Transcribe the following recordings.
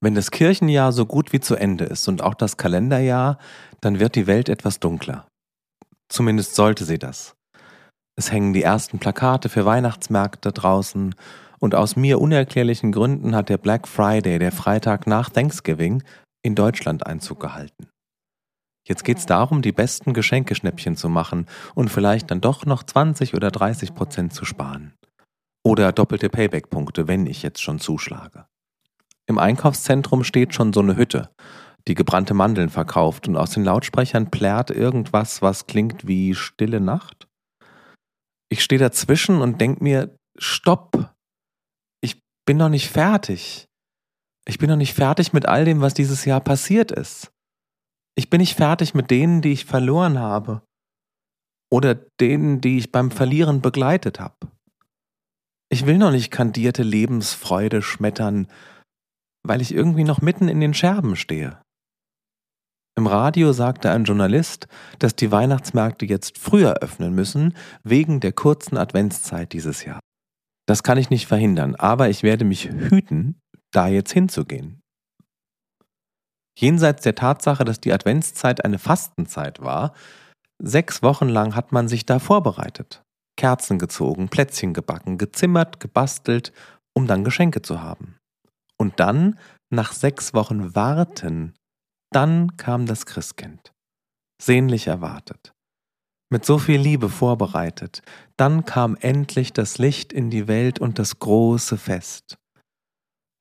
Wenn das Kirchenjahr so gut wie zu Ende ist und auch das Kalenderjahr, dann wird die Welt etwas dunkler. Zumindest sollte sie das. Es hängen die ersten Plakate für Weihnachtsmärkte draußen und aus mir unerklärlichen Gründen hat der Black Friday, der Freitag nach Thanksgiving, in Deutschland Einzug gehalten. Jetzt geht's darum, die besten Geschenkeschnäppchen zu machen und vielleicht dann doch noch 20 oder 30 Prozent zu sparen. Oder doppelte Payback-Punkte, wenn ich jetzt schon zuschlage. Im Einkaufszentrum steht schon so eine Hütte, die gebrannte Mandeln verkauft und aus den Lautsprechern plärt irgendwas, was klingt wie stille Nacht. Ich stehe dazwischen und denk mir, stopp! Ich bin noch nicht fertig. Ich bin noch nicht fertig mit all dem, was dieses Jahr passiert ist. Ich bin nicht fertig mit denen, die ich verloren habe. Oder denen, die ich beim Verlieren begleitet habe. Ich will noch nicht kandierte Lebensfreude schmettern, weil ich irgendwie noch mitten in den Scherben stehe. Im Radio sagte ein Journalist, dass die Weihnachtsmärkte jetzt früher öffnen müssen, wegen der kurzen Adventszeit dieses Jahr. Das kann ich nicht verhindern, aber ich werde mich hüten, da jetzt hinzugehen. Jenseits der Tatsache, dass die Adventszeit eine Fastenzeit war, sechs Wochen lang hat man sich da vorbereitet. Kerzen gezogen, Plätzchen gebacken, gezimmert, gebastelt, um dann Geschenke zu haben. Und dann, nach sechs Wochen Warten, dann kam das Christkind. Sehnlich erwartet. Mit so viel Liebe vorbereitet. Dann kam endlich das Licht in die Welt und das große Fest.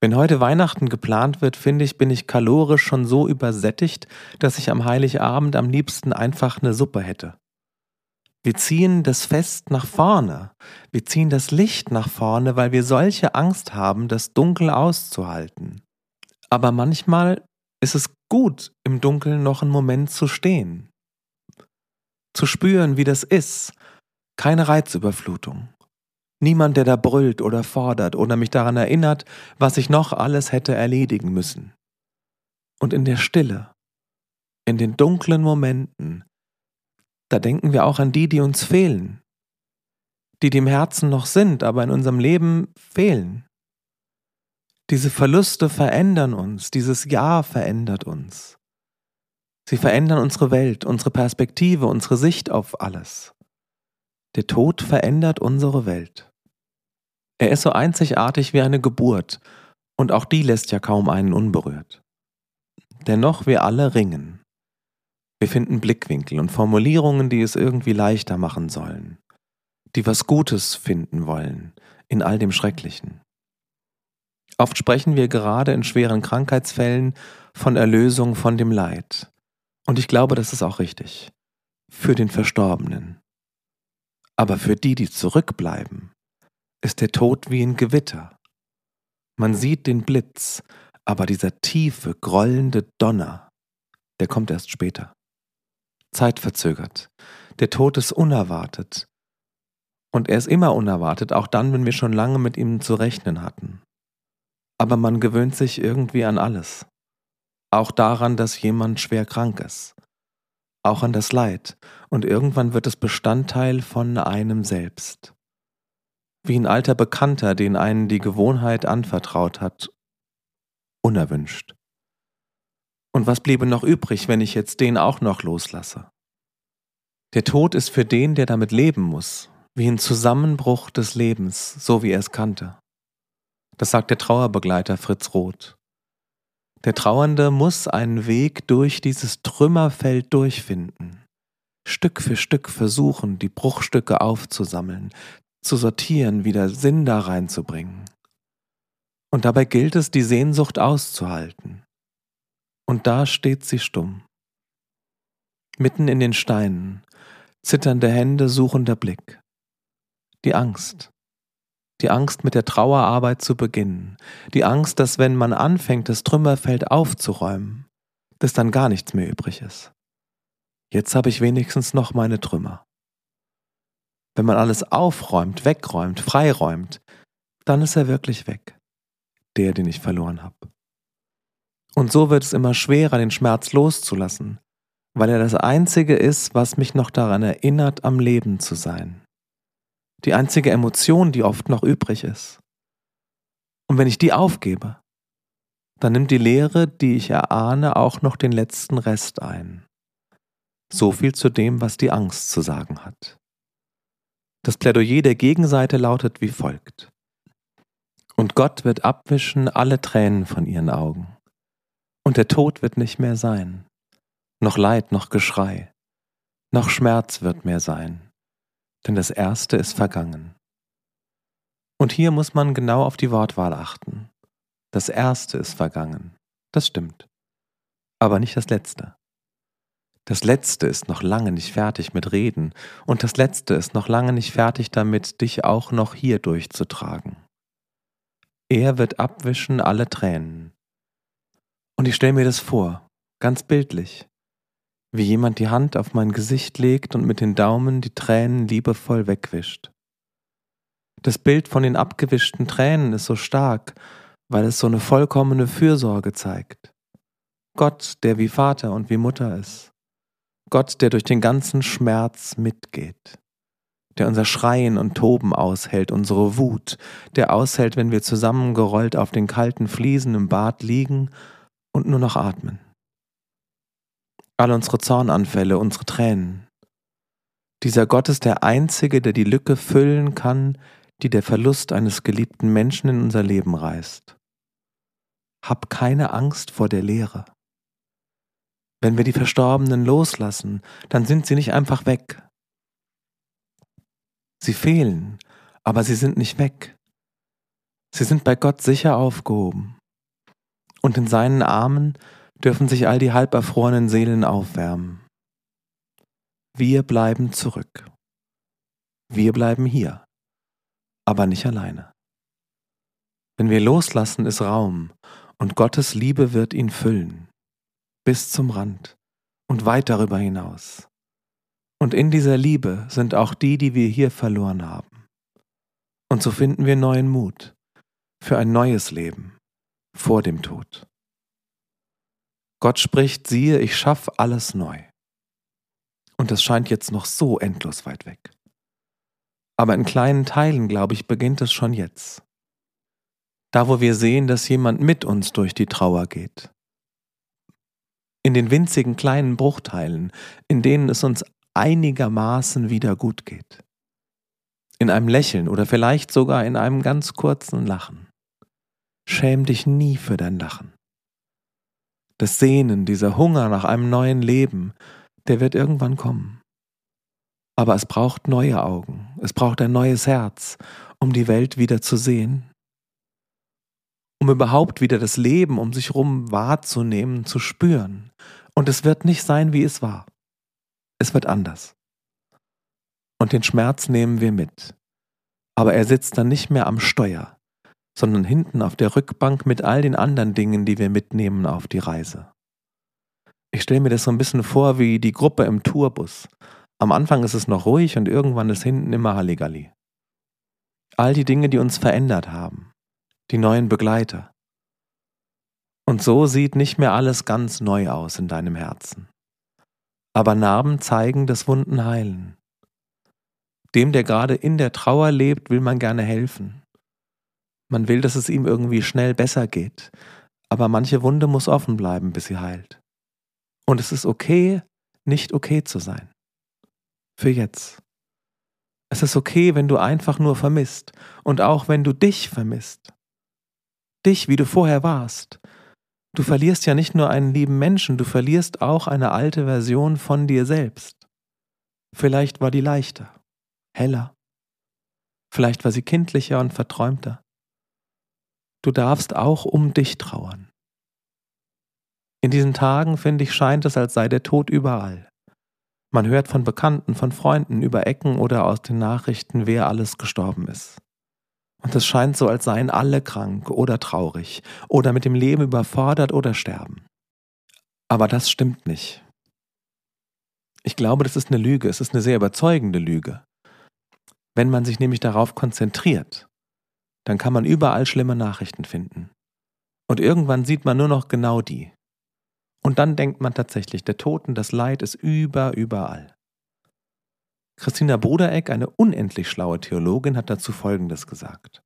Wenn heute Weihnachten geplant wird, finde ich, bin ich kalorisch schon so übersättigt, dass ich am Heiligabend am liebsten einfach eine Suppe hätte. Wir ziehen das Fest nach vorne. Wir ziehen das Licht nach vorne, weil wir solche Angst haben, das Dunkel auszuhalten. Aber manchmal ist es gut, im Dunkeln noch einen Moment zu stehen. Zu spüren, wie das ist. Keine Reizüberflutung. Niemand, der da brüllt oder fordert oder mich daran erinnert, was ich noch alles hätte erledigen müssen. Und in der Stille, in den dunklen Momenten, da denken wir auch an die, die uns fehlen, die, im Herzen noch sind, aber in unserem Leben fehlen. Diese Verluste verändern uns, dieses Ja verändert uns. Sie verändern unsere Welt, unsere Perspektive, unsere Sicht auf alles. Der Tod verändert unsere Welt. Er ist so einzigartig wie eine Geburt, und auch die lässt ja kaum einen unberührt. Dennoch wir alle ringen. Wir finden Blickwinkel und Formulierungen, die es irgendwie leichter machen sollen, die was Gutes finden wollen in all dem Schrecklichen. Oft sprechen wir gerade in schweren Krankheitsfällen von Erlösung von dem Leid. Und ich glaube, das ist auch richtig. Für den Verstorbenen. Aber für die, die zurückbleiben, ist der Tod wie ein Gewitter. Man sieht den Blitz, aber dieser tiefe, grollende Donner, der kommt erst später zeitverzögert. Der Tod ist unerwartet. Und er ist immer unerwartet, auch dann, wenn wir schon lange mit ihm zu rechnen hatten. Aber man gewöhnt sich irgendwie an alles. Auch daran, dass jemand schwer krank ist. Auch an das Leid. Und irgendwann wird es Bestandteil von einem selbst. Wie ein alter Bekannter, den einen die Gewohnheit anvertraut hat. Unerwünscht. Und was bliebe noch übrig, wenn ich jetzt den auch noch loslasse? Der Tod ist für den, der damit leben muss, wie ein Zusammenbruch des Lebens, so wie er es kannte. Das sagt der Trauerbegleiter Fritz Roth. Der Trauernde muss einen Weg durch dieses Trümmerfeld durchfinden, Stück für Stück versuchen, die Bruchstücke aufzusammeln, zu sortieren, wieder Sinn da reinzubringen. Und dabei gilt es, die Sehnsucht auszuhalten, und da steht sie stumm. Mitten in den Steinen, zitternde Hände, suchender Blick. Die Angst. Die Angst, mit der Trauerarbeit zu beginnen. Die Angst, dass wenn man anfängt, das Trümmerfeld aufzuräumen, dass dann gar nichts mehr übrig ist. Jetzt habe ich wenigstens noch meine Trümmer. Wenn man alles aufräumt, wegräumt, freiräumt, dann ist er wirklich weg. Der, den ich verloren habe. Und so wird es immer schwerer, den Schmerz loszulassen, weil er das Einzige ist, was mich noch daran erinnert, am Leben zu sein. Die einzige Emotion, die oft noch übrig ist. Und wenn ich die aufgebe, dann nimmt die Lehre, die ich erahne, auch noch den letzten Rest ein. So viel zu dem, was die Angst zu sagen hat. Das Plädoyer der Gegenseite lautet wie folgt. Und Gott wird abwischen alle Tränen von ihren Augen. Und der Tod wird nicht mehr sein. Noch Leid, noch Geschrei. Noch Schmerz wird mehr sein. Denn das Erste ist vergangen. Und hier muss man genau auf die Wortwahl achten. Das Erste ist vergangen. Das stimmt. Aber nicht das Letzte. Das Letzte ist noch lange nicht fertig mit Reden und das Letzte ist noch lange nicht fertig damit, dich auch noch hier durchzutragen. Er wird abwischen alle Tränen. Und ich stelle mir das vor, ganz bildlich, wie jemand die Hand auf mein Gesicht legt und mit den Daumen die Tränen liebevoll wegwischt. Das Bild von den abgewischten Tränen ist so stark, weil es so eine vollkommene Fürsorge zeigt. Gott, der wie Vater und wie Mutter ist. Gott, der durch den ganzen Schmerz mitgeht der unser Schreien und Toben aushält, unsere Wut, der aushält, wenn wir zusammengerollt auf den kalten Fliesen im Bad liegen und nur noch atmen. All unsere Zornanfälle, unsere Tränen. Dieser Gott ist der Einzige, der die Lücke füllen kann, die der Verlust eines geliebten Menschen in unser Leben reißt. Hab keine Angst vor der Leere. Wenn wir die Verstorbenen loslassen, dann sind sie nicht einfach weg, Sie fehlen, aber sie sind nicht weg. Sie sind bei Gott sicher aufgehoben. Und in seinen Armen dürfen sich all die halberfrorenen Seelen aufwärmen. Wir bleiben zurück. Wir bleiben hier, aber nicht alleine. Wenn wir loslassen, ist Raum und Gottes Liebe wird ihn füllen, bis zum Rand und weit darüber hinaus. Und in dieser Liebe sind auch die, die wir hier verloren haben. Und so finden wir neuen Mut für ein neues Leben vor dem Tod. Gott spricht, siehe, ich schaffe alles neu. Und es scheint jetzt noch so endlos weit weg. Aber in kleinen Teilen, glaube ich, beginnt es schon jetzt. Da, wo wir sehen, dass jemand mit uns durch die Trauer geht. In den winzigen kleinen Bruchteilen, in denen es uns einigermaßen wieder gut geht. In einem Lächeln oder vielleicht sogar in einem ganz kurzen Lachen. Schäm dich nie für dein Lachen. Das Sehnen, dieser Hunger nach einem neuen Leben, der wird irgendwann kommen. Aber es braucht neue Augen, es braucht ein neues Herz, um die Welt wieder zu sehen, um überhaupt wieder das Leben um sich herum wahrzunehmen, zu spüren. Und es wird nicht sein, wie es war. Es wird anders. Und den Schmerz nehmen wir mit. Aber er sitzt dann nicht mehr am Steuer, sondern hinten auf der Rückbank mit all den anderen Dingen, die wir mitnehmen auf die Reise. Ich stelle mir das so ein bisschen vor wie die Gruppe im Tourbus. Am Anfang ist es noch ruhig und irgendwann ist hinten immer Halligalli. All die Dinge, die uns verändert haben, die neuen Begleiter. Und so sieht nicht mehr alles ganz neu aus in deinem Herzen aber Narben zeigen, dass Wunden heilen. Dem, der gerade in der Trauer lebt, will man gerne helfen. Man will, dass es ihm irgendwie schnell besser geht, aber manche Wunde muss offen bleiben, bis sie heilt. Und es ist okay, nicht okay zu sein. Für jetzt. Es ist okay, wenn du einfach nur vermisst und auch wenn du dich vermisst. Dich, wie du vorher warst, Du verlierst ja nicht nur einen lieben Menschen, du verlierst auch eine alte Version von dir selbst. Vielleicht war die leichter, heller. Vielleicht war sie kindlicher und verträumter. Du darfst auch um dich trauern. In diesen Tagen, finde ich, scheint es, als sei der Tod überall. Man hört von Bekannten, von Freunden über Ecken oder aus den Nachrichten, wer alles gestorben ist. Und es scheint so, als seien alle krank oder traurig oder mit dem Leben überfordert oder sterben. Aber das stimmt nicht. Ich glaube, das ist eine Lüge, es ist eine sehr überzeugende Lüge. Wenn man sich nämlich darauf konzentriert, dann kann man überall schlimme Nachrichten finden. Und irgendwann sieht man nur noch genau die. Und dann denkt man tatsächlich, der Tod und das Leid ist über, überall. Christina Brudereck, eine unendlich schlaue Theologin, hat dazu Folgendes gesagt.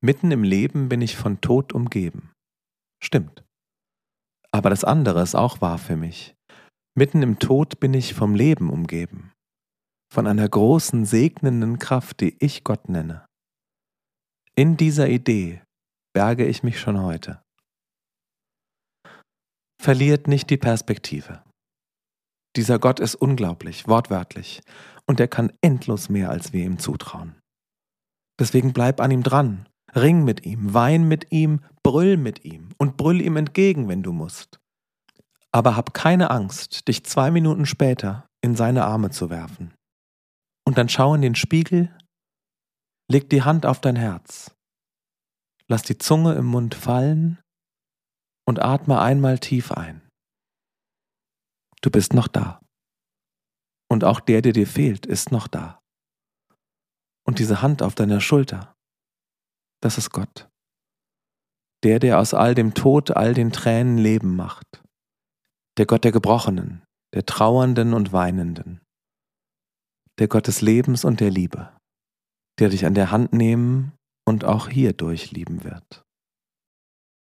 Mitten im Leben bin ich von Tod umgeben. Stimmt. Aber das andere ist auch wahr für mich. Mitten im Tod bin ich vom Leben umgeben, von einer großen segnenden Kraft, die ich Gott nenne. In dieser Idee berge ich mich schon heute. Verliert nicht die Perspektive. Dieser Gott ist unglaublich, wortwörtlich, und er kann endlos mehr, als wir ihm zutrauen. Deswegen bleib an ihm dran, ring mit ihm, wein mit ihm, brüll mit ihm und brüll ihm entgegen, wenn du musst. Aber hab keine Angst, dich zwei Minuten später in seine Arme zu werfen. Und dann schau in den Spiegel, leg die Hand auf dein Herz, lass die Zunge im Mund fallen und atme einmal tief ein. Du bist noch da. Und auch der, der dir fehlt, ist noch da. Und diese Hand auf deiner Schulter, das ist Gott. Der, der aus all dem Tod, all den Tränen Leben macht. Der Gott der Gebrochenen, der Trauernden und Weinenden. Der Gott des Lebens und der Liebe, der dich an der Hand nehmen und auch hier durchlieben wird.